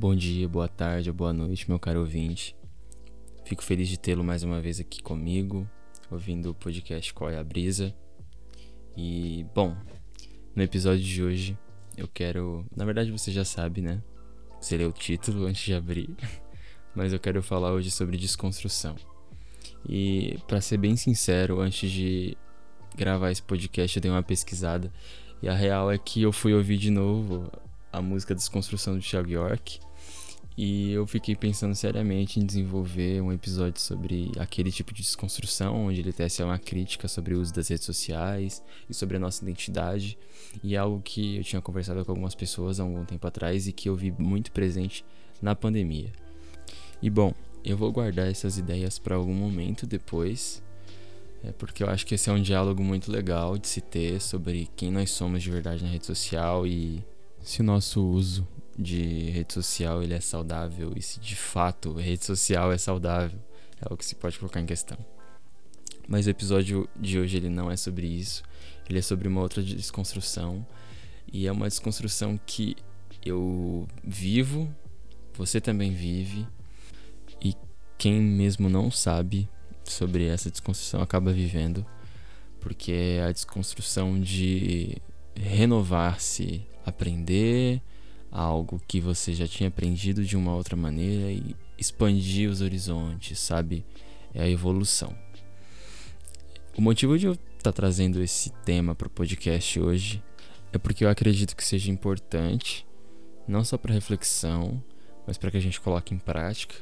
Bom dia, boa tarde, boa noite, meu caro ouvinte. Fico feliz de tê-lo mais uma vez aqui comigo, ouvindo o podcast Qual é a Brisa. E, bom, no episódio de hoje eu quero. Na verdade você já sabe, né? Você leu o título antes de abrir. Mas eu quero falar hoje sobre desconstrução. E, para ser bem sincero, antes de gravar esse podcast eu dei uma pesquisada. E a real é que eu fui ouvir de novo a música Desconstrução do Thiago York. E eu fiquei pensando seriamente em desenvolver um episódio sobre aquele tipo de desconstrução, onde ele tece uma crítica sobre o uso das redes sociais e sobre a nossa identidade. E é algo que eu tinha conversado com algumas pessoas há algum tempo atrás e que eu vi muito presente na pandemia. E bom, eu vou guardar essas ideias para algum momento depois, é porque eu acho que esse é um diálogo muito legal de se ter sobre quem nós somos de verdade na rede social e se o nosso uso de rede social ele é saudável. E se de fato rede social é saudável é o que se pode colocar em questão. Mas o episódio de hoje ele não é sobre isso, ele é sobre uma outra desconstrução. E é uma desconstrução que eu vivo, você também vive. E quem mesmo não sabe sobre essa desconstrução acaba vivendo, porque é a desconstrução de renovar-se, aprender, algo que você já tinha aprendido de uma outra maneira e expandir os horizontes, sabe? É a evolução. O motivo de eu estar tá trazendo esse tema para o podcast hoje é porque eu acredito que seja importante, não só para reflexão, mas para que a gente coloque em prática,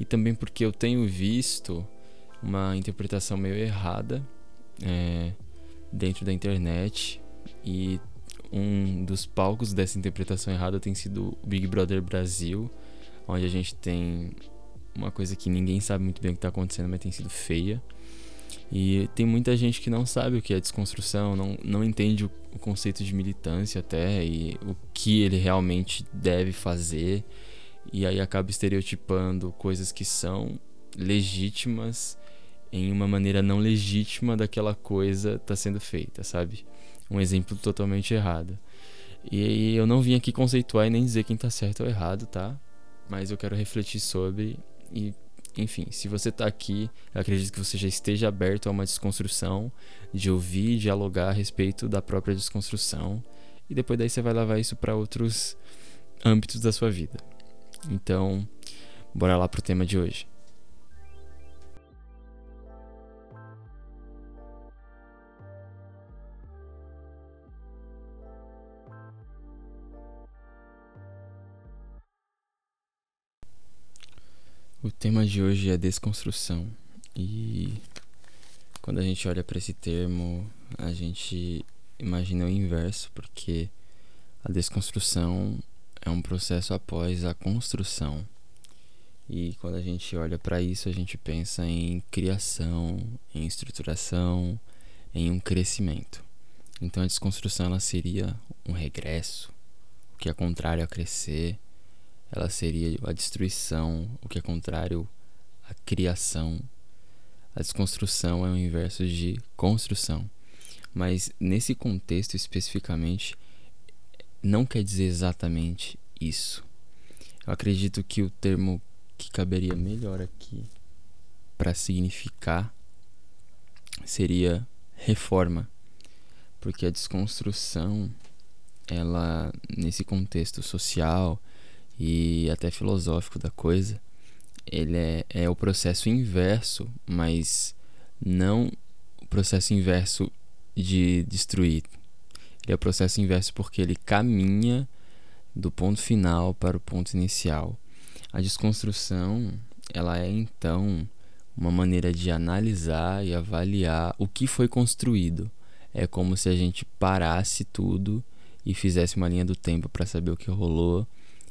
e também porque eu tenho visto uma interpretação meio errada é, dentro da internet e um dos palcos dessa interpretação errada tem sido o Big Brother Brasil, onde a gente tem uma coisa que ninguém sabe muito bem o que está acontecendo, mas tem sido feia. E tem muita gente que não sabe o que é desconstrução, não, não entende o, o conceito de militância até e o que ele realmente deve fazer. E aí acaba estereotipando coisas que são legítimas em uma maneira não legítima daquela coisa tá sendo feita, sabe? Um exemplo totalmente errado. E eu não vim aqui conceituar e nem dizer quem tá certo ou errado, tá? Mas eu quero refletir sobre e enfim, se você tá aqui, eu acredito que você já esteja aberto a uma desconstrução, de ouvir e dialogar a respeito da própria desconstrução, e depois daí você vai levar isso para outros âmbitos da sua vida. Então, bora lá pro tema de hoje. O tema de hoje é desconstrução. E quando a gente olha para esse termo, a gente imagina o inverso, porque a desconstrução é um processo após a construção. E quando a gente olha para isso, a gente pensa em criação, em estruturação, em um crescimento. Então a desconstrução ela seria um regresso, o que é contrário a crescer, ela seria a destruição, o que é contrário à criação. A desconstrução é o inverso de construção. Mas nesse contexto especificamente, não quer dizer exatamente isso. Eu acredito que o termo que caberia melhor aqui para significar seria reforma, porque a desconstrução, ela nesse contexto social, e até filosófico da coisa, ele é, é o processo inverso, mas não o processo inverso de destruir. Ele é o processo inverso porque ele caminha do ponto final para o ponto inicial. A desconstrução, ela é então uma maneira de analisar e avaliar o que foi construído. É como se a gente parasse tudo e fizesse uma linha do tempo para saber o que rolou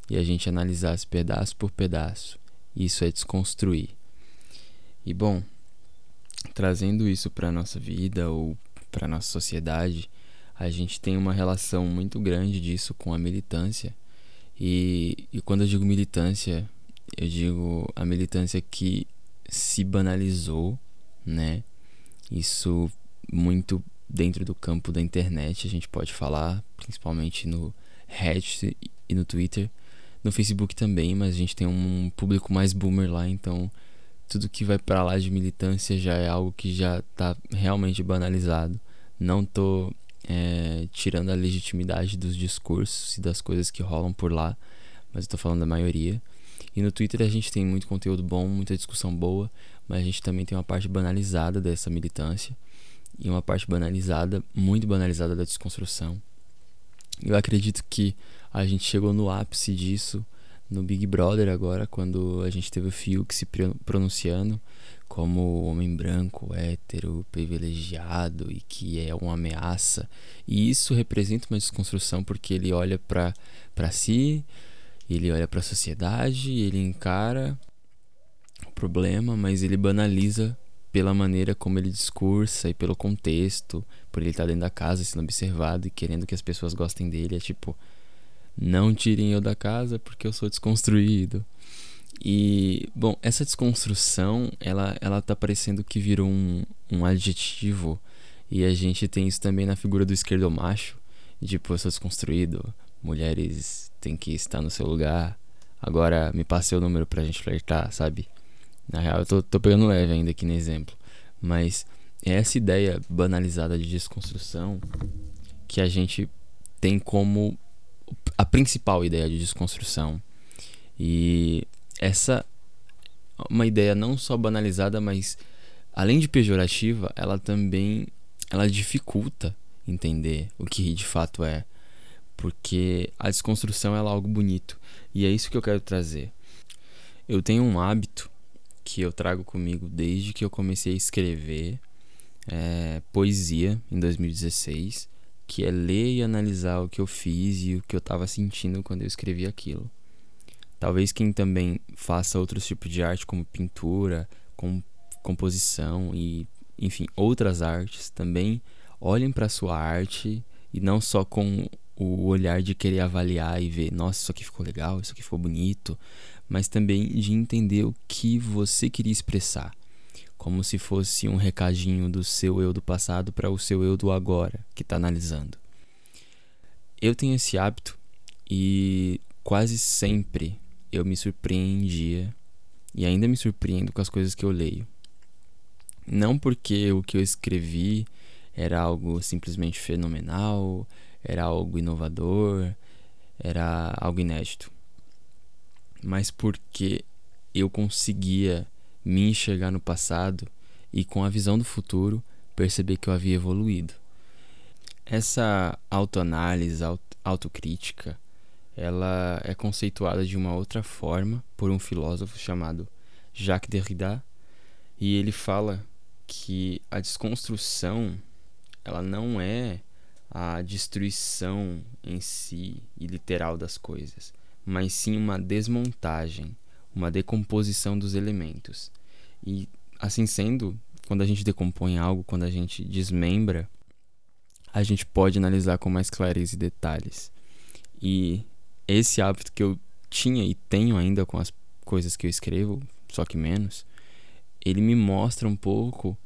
e a gente analisasse pedaço por pedaço. Isso é desconstruir. E bom, trazendo isso para nossa vida ou para nossa sociedade, a gente tem uma relação muito grande disso com a militância. E, e quando eu digo militância, eu digo a militância que se banalizou, né? Isso muito dentro do campo da internet, a gente pode falar, principalmente no Reddit e no Twitter, No Facebook também, mas a gente tem um público mais boomer lá, então tudo que vai para lá de militância já é algo que já tá realmente banalizado. Não tô é, tirando a legitimidade dos discursos e das coisas que rolam por lá, mas eu tô falando da maioria. E no Twitter a gente tem muito conteúdo bom, muita discussão boa, mas a gente também tem uma parte banalizada dessa militância e uma parte banalizada, muito banalizada da desconstrução. Eu acredito que a gente chegou no ápice disso no Big Brother agora, quando a gente teve o Fiuk se pronunciando como homem branco, hétero, privilegiado e que é uma ameaça. E isso representa uma desconstrução porque ele olha para si, ele olha para a sociedade, ele encara o problema, mas ele banaliza pela maneira como ele discursa e pelo contexto, por ele estar dentro da casa sendo observado e querendo que as pessoas gostem dele. É tipo, não tirem eu da casa porque eu sou desconstruído. E, bom, essa desconstrução, ela, ela tá parecendo que virou um, um adjetivo. E a gente tem isso também na figura do esquerdo macho. Tipo, eu sou desconstruído, mulheres têm que estar no seu lugar. Agora me passe o número pra gente flertar, sabe? Na real, eu tô, tô pegando leve ainda aqui no exemplo. Mas é essa ideia banalizada de desconstrução que a gente tem como a principal ideia de desconstrução. E essa uma ideia não só banalizada, mas além de pejorativa, ela também ela dificulta entender o que de fato é, porque a desconstrução é algo bonito e é isso que eu quero trazer. Eu tenho um hábito que eu trago comigo desde que eu comecei a escrever é, poesia em 2016 que é ler e analisar o que eu fiz e o que eu estava sentindo quando eu escrevi aquilo. Talvez quem também faça outros tipos de arte, como pintura, com composição e, enfim, outras artes, também olhem para sua arte e não só com o olhar de querer avaliar e ver, nossa, isso aqui ficou legal, isso aqui ficou bonito, mas também de entender o que você queria expressar como se fosse um recadinho do seu eu do passado para o seu eu do agora, que está analisando. Eu tenho esse hábito e quase sempre eu me surpreendia e ainda me surpreendo com as coisas que eu leio. Não porque o que eu escrevi era algo simplesmente fenomenal, era algo inovador, era algo inédito, mas porque eu conseguia me enxergar no passado e com a visão do futuro perceber que eu havia evoluído. Essa autoanálise, autocrítica, ela é conceituada de uma outra forma por um filósofo chamado Jacques Derrida, e ele fala que a desconstrução ela não é a destruição em si e literal das coisas, mas sim uma desmontagem, uma decomposição dos elementos. E assim sendo, quando a gente decompõe algo, quando a gente desmembra, a gente pode analisar com mais clareza e detalhes. E esse hábito que eu tinha e tenho ainda com as coisas que eu escrevo, só que menos, ele me mostra um pouco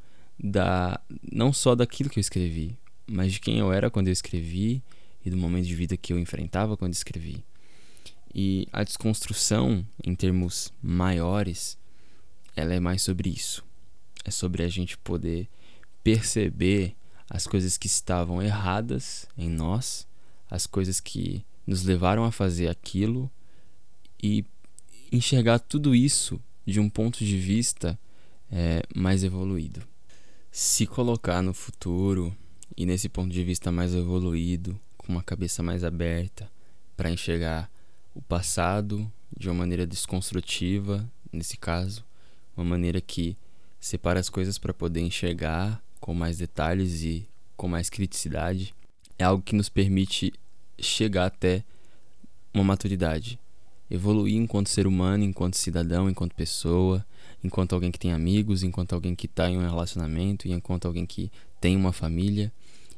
da não só daquilo que eu escrevi, mas de quem eu era quando eu escrevi e do momento de vida que eu enfrentava quando escrevi. E a desconstrução, em termos maiores, ela é mais sobre isso. É sobre a gente poder perceber as coisas que estavam erradas em nós, as coisas que nos levaram a fazer aquilo e enxergar tudo isso de um ponto de vista é, mais evoluído. Se colocar no futuro e nesse ponto de vista mais evoluído, com uma cabeça mais aberta para enxergar o passado de uma maneira desconstrutiva, nesse caso, uma maneira que separa as coisas para poder enxergar com mais detalhes e com mais criticidade, é algo que nos permite chegar até uma maturidade, evoluir enquanto ser humano, enquanto cidadão, enquanto pessoa, enquanto alguém que tem amigos, enquanto alguém que está em um relacionamento, enquanto alguém que tem uma família,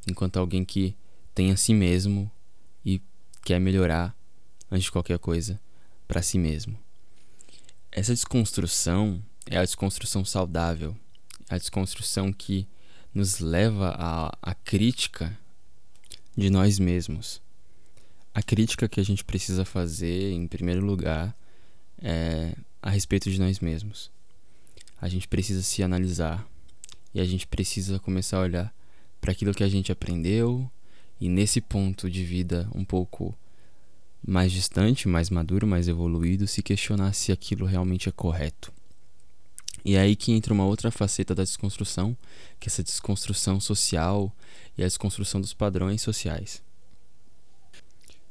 enquanto alguém que tem a si mesmo e quer melhorar antes de qualquer coisa para si mesmo. Essa desconstrução é a desconstrução saudável, a desconstrução que nos leva à, à crítica de nós mesmos. a crítica que a gente precisa fazer, em primeiro lugar, é a respeito de nós mesmos. A gente precisa se analisar e a gente precisa começar a olhar para aquilo que a gente aprendeu e nesse ponto de vida um pouco mais distante, mais maduro, mais evoluído, se questionar se aquilo realmente é correto. E é aí que entra uma outra faceta da desconstrução, que é essa desconstrução social e a desconstrução dos padrões sociais.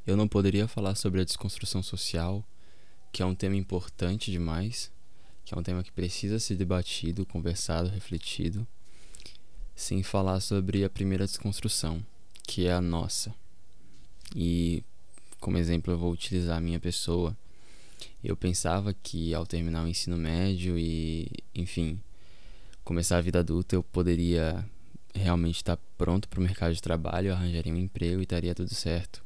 Eu não poderia falar sobre a desconstrução social, que é um tema importante demais, que é um tema que precisa ser debatido, conversado, refletido, sem falar sobre a primeira desconstrução, que é a nossa. E como exemplo eu vou utilizar a minha pessoa. Eu pensava que ao terminar o ensino médio e, enfim, começar a vida adulta, eu poderia realmente estar pronto para o mercado de trabalho, arranjaria um emprego e estaria tudo certo.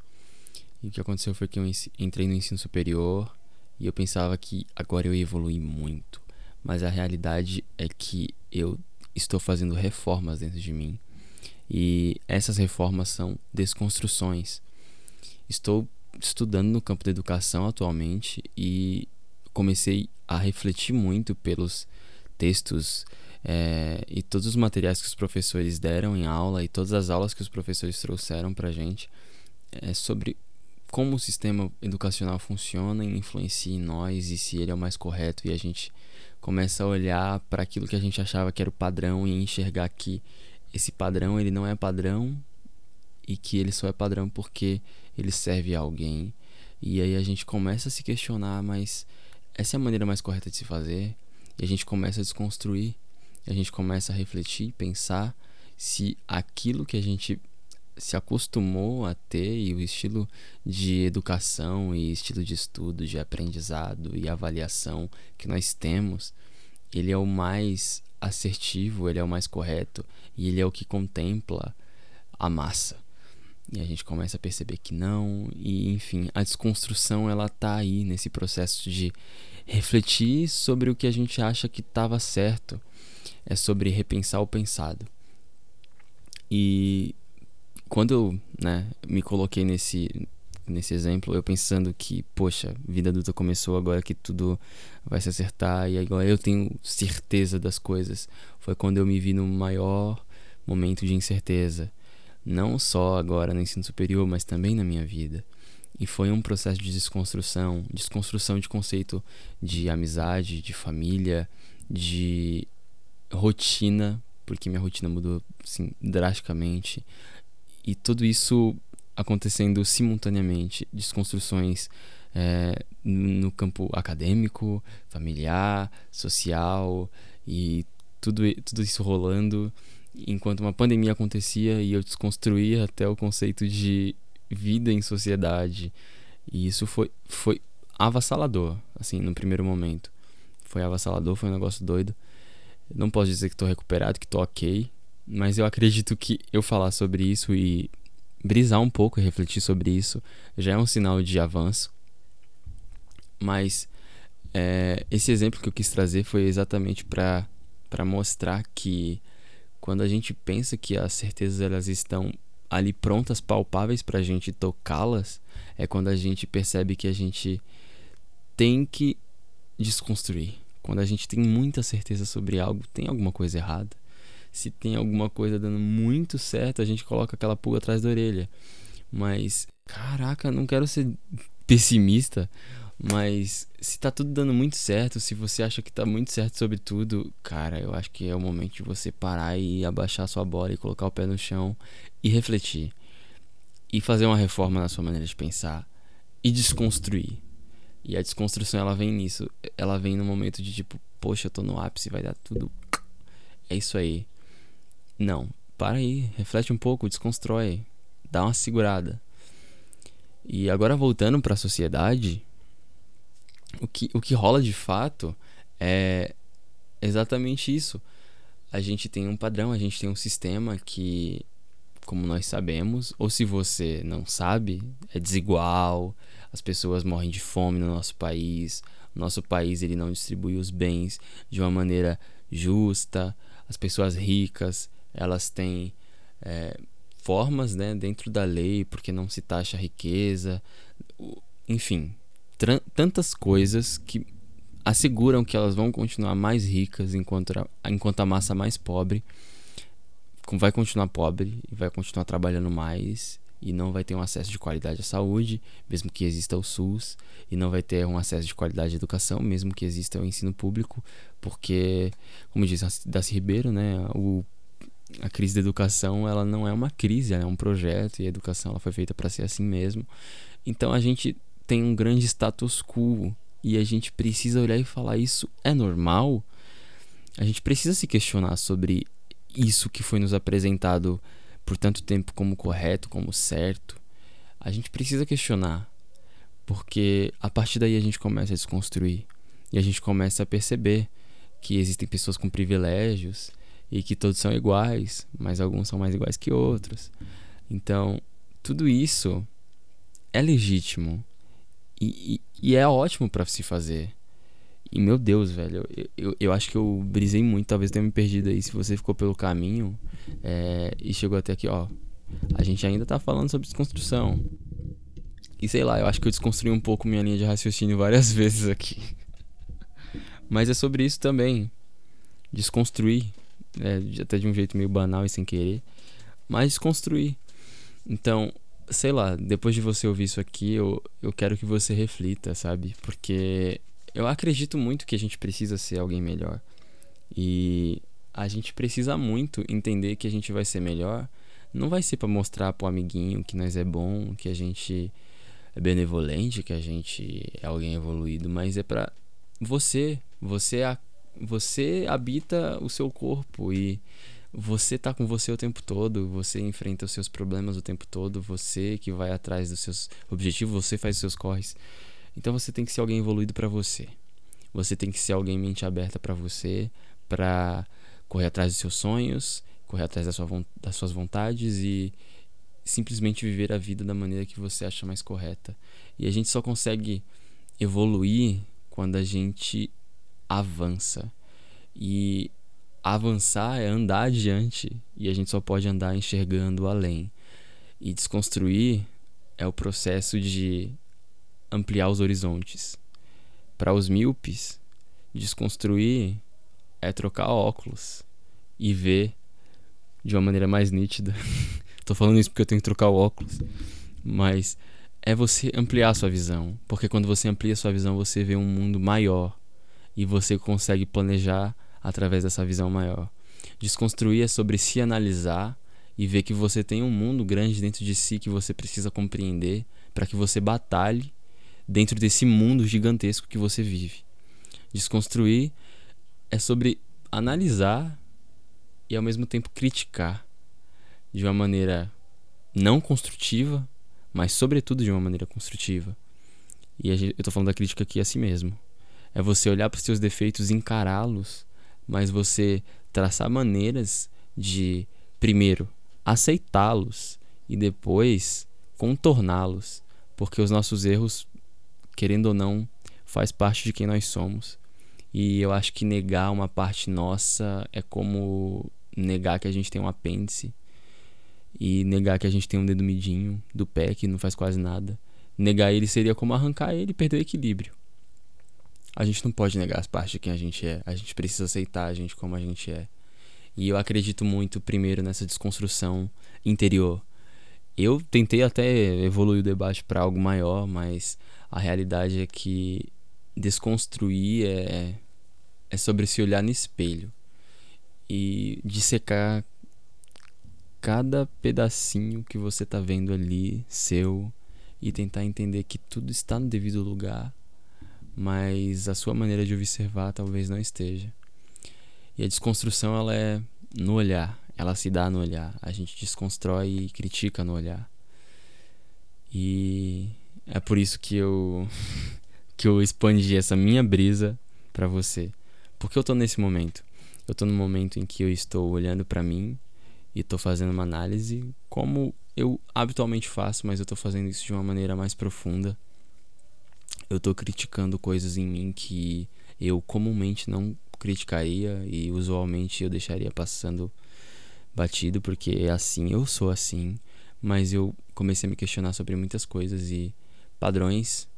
E o que aconteceu foi que eu entrei no ensino superior e eu pensava que agora eu ia evoluir muito. Mas a realidade é que eu estou fazendo reformas dentro de mim. E essas reformas são desconstruções. Estou estudando no campo da educação atualmente e comecei a refletir muito pelos textos é, e todos os materiais que os professores deram em aula e todas as aulas que os professores trouxeram para gente é, sobre como o sistema educacional funciona e influencia em nós e se ele é o mais correto e a gente começa a olhar para aquilo que a gente achava que era o padrão e enxergar que esse padrão ele não é padrão e que ele só é padrão porque ele serve a alguém. E aí a gente começa a se questionar, mas essa é a maneira mais correta de se fazer? E a gente começa a desconstruir, a gente começa a refletir, pensar se aquilo que a gente se acostumou a ter e o estilo de educação e estilo de estudo, de aprendizado e avaliação que nós temos, ele é o mais assertivo, ele é o mais correto e ele é o que contempla a massa. E a gente começa a perceber que não, e enfim, a desconstrução ela tá aí nesse processo de refletir sobre o que a gente acha que estava certo. É sobre repensar o pensado. E quando eu, né, me coloquei nesse nesse exemplo, eu pensando que, poxa, vida adulta começou agora que tudo vai se acertar e agora eu tenho certeza das coisas. Foi quando eu me vi no maior momento de incerteza não só agora no ensino superior, mas também na minha vida. E foi um processo de desconstrução, desconstrução de conceito de amizade, de família, de rotina, porque minha rotina mudou assim, drasticamente. E tudo isso acontecendo simultaneamente, desconstruções é, no campo acadêmico, familiar, social e tudo, tudo isso rolando enquanto uma pandemia acontecia e eu desconstruía até o conceito de vida em sociedade. E isso foi, foi avassalador, assim, no primeiro momento. Foi avassalador, foi um negócio doido. Não posso dizer que estou recuperado, que estou ok, mas eu acredito que eu falar sobre isso e brisar um pouco e refletir sobre isso já é um sinal de avanço. Mas é, esse exemplo que eu quis trazer foi exatamente para mostrar que quando a gente pensa que as certezas elas estão ali prontas, palpáveis para a gente tocá-las, é quando a gente percebe que a gente tem que desconstruir. Quando a gente tem muita certeza sobre algo, tem alguma coisa errada. Se tem alguma coisa dando muito certo, a gente coloca aquela pulga atrás da orelha. Mas, caraca, não quero ser pessimista, mas se tá tudo dando muito certo, se você acha que tá muito certo sobre tudo, cara, eu acho que é o momento de você parar e abaixar sua bola e colocar o pé no chão e refletir. E fazer uma reforma na sua maneira de pensar e desconstruir. E a desconstrução ela vem nisso, ela vem no momento de tipo, poxa, eu tô no ápice, vai dar tudo. É isso aí. Não, para aí, reflete um pouco, desconstrói, dá uma segurada. E agora voltando para a sociedade, o que, o que rola de fato é exatamente isso. A gente tem um padrão, a gente tem um sistema que, como nós sabemos, ou se você não sabe, é desigual, as pessoas morrem de fome no nosso país, nosso país ele não distribui os bens de uma maneira justa, as pessoas ricas elas têm é, formas, né, dentro da lei, porque não se taxa a riqueza, enfim, tantas coisas que asseguram que elas vão continuar mais ricas enquanto a, enquanto a massa mais pobre vai continuar pobre e vai continuar trabalhando mais e não vai ter um acesso de qualidade à saúde, mesmo que exista o SUS, e não vai ter um acesso de qualidade à educação, mesmo que exista o ensino público, porque, como diz Darcy Ribeiro, né, o, a crise da educação ela não é uma crise, ela é um projeto e a educação ela foi feita para ser assim mesmo. Então a gente tem um grande status quo e a gente precisa olhar e falar isso é normal. A gente precisa se questionar sobre isso que foi nos apresentado por tanto tempo como correto, como certo, a gente precisa questionar. Porque a partir daí a gente começa a desconstruir. E a gente começa a perceber que existem pessoas com privilégios e que todos são iguais, mas alguns são mais iguais que outros. Então, tudo isso é legítimo e, e, e é ótimo para se fazer. E meu Deus, velho, eu, eu, eu, acho que eu brisei muito, talvez tenha me perdido aí. Se você ficou pelo caminho é, e chegou até aqui, ó. A gente ainda tá falando sobre desconstrução. E sei lá, eu acho que eu desconstruí um pouco minha linha de raciocínio várias vezes aqui. Mas é sobre isso também. Desconstruir. É, até de um jeito meio banal e sem querer. Mas desconstruir. Então, sei lá, depois de você ouvir isso aqui, eu, eu quero que você reflita, sabe? Porque eu acredito muito que a gente precisa ser alguém melhor. E a gente precisa muito entender que a gente vai ser melhor. Não vai ser para mostrar pro amiguinho que nós é bom, que a gente é benevolente, que a gente é alguém evoluído, mas é para você, você você habita o seu corpo e você tá com você o tempo todo, você enfrenta os seus problemas o tempo todo, você que vai atrás dos seus objetivos, você faz os seus corres. Então você tem que ser alguém evoluído para você. Você tem que ser alguém mente aberta para você, para correr atrás dos seus sonhos, correr atrás da sua, das suas vontades e simplesmente viver a vida da maneira que você acha mais correta. E a gente só consegue evoluir quando a gente avança. E avançar é andar adiante e a gente só pode andar enxergando além. E desconstruir é o processo de ampliar os horizontes. Para os míopes, desconstruir é trocar óculos e ver de uma maneira mais nítida. Tô falando isso porque eu tenho que trocar o óculos, mas é você ampliar a sua visão, porque quando você amplia a sua visão, você vê um mundo maior e você consegue planejar através dessa visão maior. Desconstruir é sobre se analisar e ver que você tem um mundo grande dentro de si que você precisa compreender para que você batalhe dentro desse mundo gigantesco que você vive. Desconstruir é sobre analisar e ao mesmo tempo criticar de uma maneira não construtiva, mas sobretudo de uma maneira construtiva. E eu estou falando da crítica aqui a si mesmo. É você olhar para os seus defeitos encará-los, mas você traçar maneiras de, primeiro, aceitá-los e depois contorná-los, porque os nossos erros querendo ou não, faz parte de quem nós somos. E eu acho que negar uma parte nossa é como negar que a gente tem um apêndice e negar que a gente tem um dedo midinho do pé que não faz quase nada. Negar ele seria como arrancar ele e perder o equilíbrio. A gente não pode negar as partes de quem a gente é. A gente precisa aceitar a gente como a gente é. E eu acredito muito, primeiro, nessa desconstrução interior. Eu tentei até evoluir o debate para algo maior, mas a realidade é que desconstruir é, é sobre se olhar no espelho e dissecar cada pedacinho que você está vendo ali seu e tentar entender que tudo está no devido lugar, mas a sua maneira de observar talvez não esteja. E a desconstrução ela é no olhar, ela se dá no olhar. A gente desconstrói e critica no olhar. E é por isso que eu que eu expandi essa minha brisa para você. Porque eu tô nesse momento. Eu tô no momento em que eu estou olhando para mim e tô fazendo uma análise como eu habitualmente faço, mas eu tô fazendo isso de uma maneira mais profunda. Eu tô criticando coisas em mim que eu comumente não criticaria e usualmente eu deixaria passando batido, porque é assim, eu sou assim, mas eu comecei a me questionar sobre muitas coisas e padrões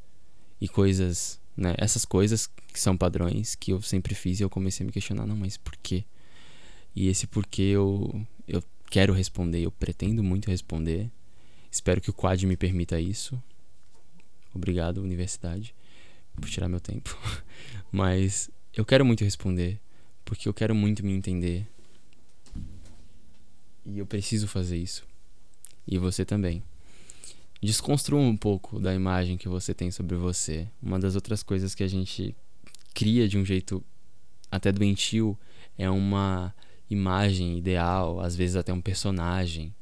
e coisas, né? Essas coisas que são padrões que eu sempre fiz e eu comecei a me questionar, não, mas por quê? E esse porquê eu eu quero responder, eu pretendo muito responder. Espero que o quad me permita isso. Obrigado, universidade, por tirar meu tempo. Mas eu quero muito responder, porque eu quero muito me entender. E eu preciso fazer isso. E você também. Desconstrua um pouco da imagem que você tem sobre você. Uma das outras coisas que a gente cria de um jeito até doentio é uma imagem ideal, às vezes até um personagem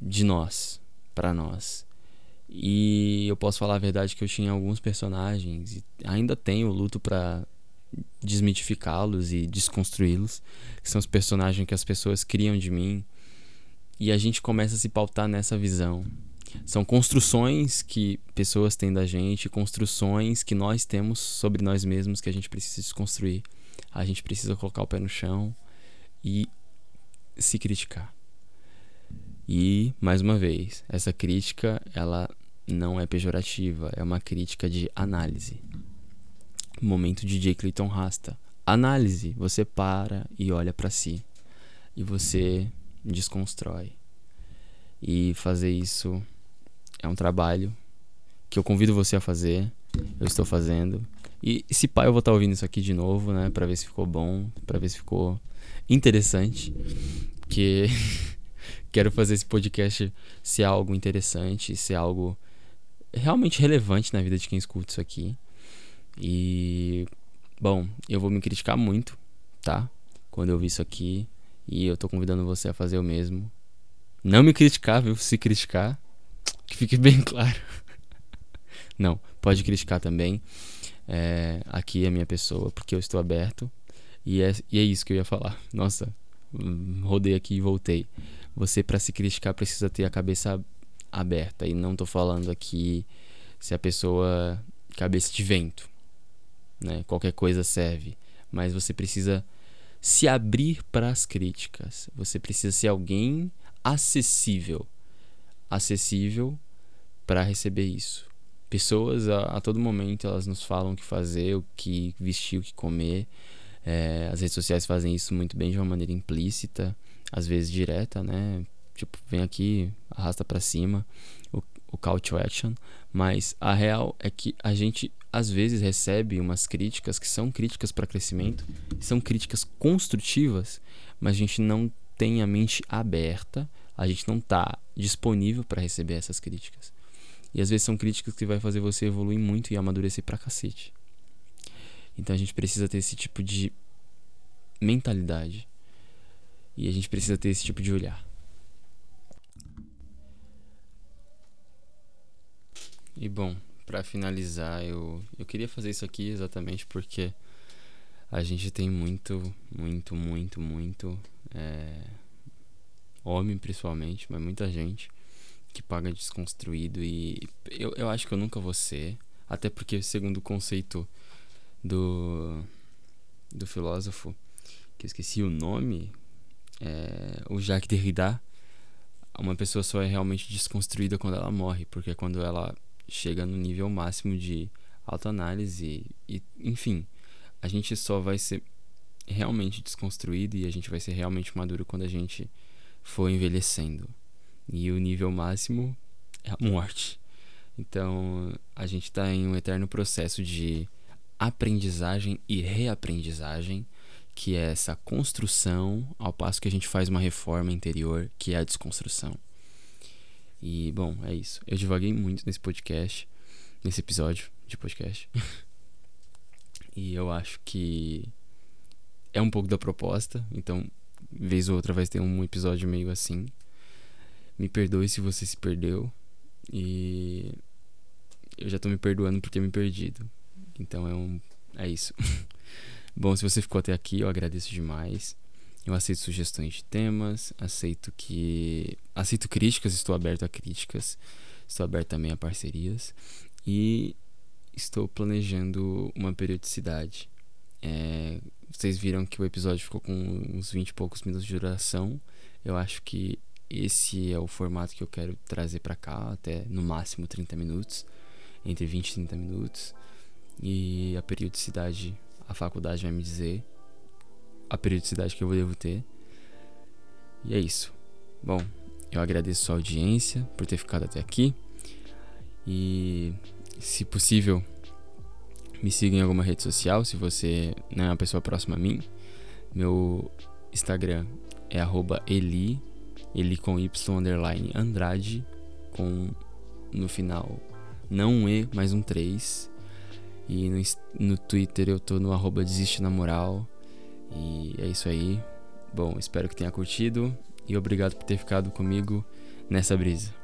de nós, para nós. E eu posso falar a verdade que eu tinha alguns personagens e ainda tenho luto para desmitificá-los e desconstruí-los, que são os personagens que as pessoas criam de mim. E a gente começa a se pautar nessa visão. São construções que pessoas têm da gente, construções que nós temos sobre nós mesmos que a gente precisa desconstruir. A gente precisa colocar o pé no chão e se criticar. E, mais uma vez, essa crítica, ela não é pejorativa, é uma crítica de análise. Momento de J. Clayton Rasta. Análise, você para e olha para si. E você desconstrói. E fazer isso é um trabalho que eu convido você a fazer. Eu estou fazendo. E se pai eu vou estar ouvindo isso aqui de novo, né, para ver se ficou bom, para ver se ficou interessante, que quero fazer esse podcast ser algo interessante, ser algo realmente relevante na vida de quem escuta isso aqui. E bom, eu vou me criticar muito, tá? Quando eu vi isso aqui, e eu tô convidando você a fazer o mesmo. Não me criticar, viu? Se criticar, que fique bem claro. Não, pode criticar também. É, aqui é a minha pessoa, porque eu estou aberto e é, e é isso que eu ia falar. Nossa, rodei aqui e voltei. Você, para se criticar, precisa ter a cabeça aberta. E não tô falando aqui se a pessoa. cabeça de vento. Né? Qualquer coisa serve. Mas você precisa se abrir para as críticas. Você precisa ser alguém acessível. Acessível para receber isso. Pessoas a, a todo momento elas nos falam o que fazer, o que vestir, o que comer é, as redes sociais fazem isso muito bem de uma maneira implícita, às vezes direta, né? Tipo, vem aqui, arrasta para cima o, o call to action. Mas a real é que a gente às vezes recebe umas críticas que são críticas para crescimento, são críticas construtivas, mas a gente não tem a mente aberta, a gente não tá disponível para receber essas críticas. E às vezes são críticas que vai fazer você evoluir muito e amadurecer pra cacete. Então a gente precisa ter esse tipo de mentalidade. E a gente precisa ter esse tipo de olhar. E bom, para finalizar, eu, eu queria fazer isso aqui exatamente porque a gente tem muito, muito, muito, muito é, homem principalmente, mas muita gente que paga desconstruído e eu, eu acho que eu nunca vou ser, até porque segundo o conceito do, do filósofo, que eu esqueci o nome, é, o Jacques Derrida, uma pessoa só é realmente desconstruída quando ela morre, porque quando ela chega no nível máximo de autoanálise e, enfim, a gente só vai ser realmente desconstruído e a gente vai ser realmente maduro quando a gente for envelhecendo. E o nível máximo é a morte. Então, a gente está em um eterno processo de aprendizagem e reaprendizagem, que é essa construção, ao passo que a gente faz uma reforma interior, que é a desconstrução. E, bom, é isso. Eu divaguei muito nesse podcast, nesse episódio de podcast. e eu acho que é um pouco da proposta, então, vez ou outra vai ter um episódio meio assim. Me perdoe se você se perdeu. E eu já tô me perdoando por ter me perdido. Então é um é isso. Bom, se você ficou até aqui, eu agradeço demais. Eu aceito sugestões de temas, aceito que aceito críticas, estou aberto a críticas, estou aberto também a parcerias e estou planejando uma periodicidade. É, vocês viram que o episódio ficou com uns 20 e poucos minutos de duração. Eu acho que esse é o formato que eu quero trazer para cá, até no máximo 30 minutos, entre 20 e 30 minutos. E a periodicidade, a faculdade vai me dizer a periodicidade que eu devo ter. E é isso. Bom, eu agradeço a sua audiência por ter ficado até aqui. E se possível, me siga em alguma rede social se você não é uma pessoa próxima a mim. Meu Instagram é Eli, Eli com Y underline Andrade, com no final não um E, mas um 3. E no, no Twitter eu tô no arroba Desiste na Moral. E é isso aí. Bom, espero que tenha curtido e obrigado por ter ficado comigo nessa brisa.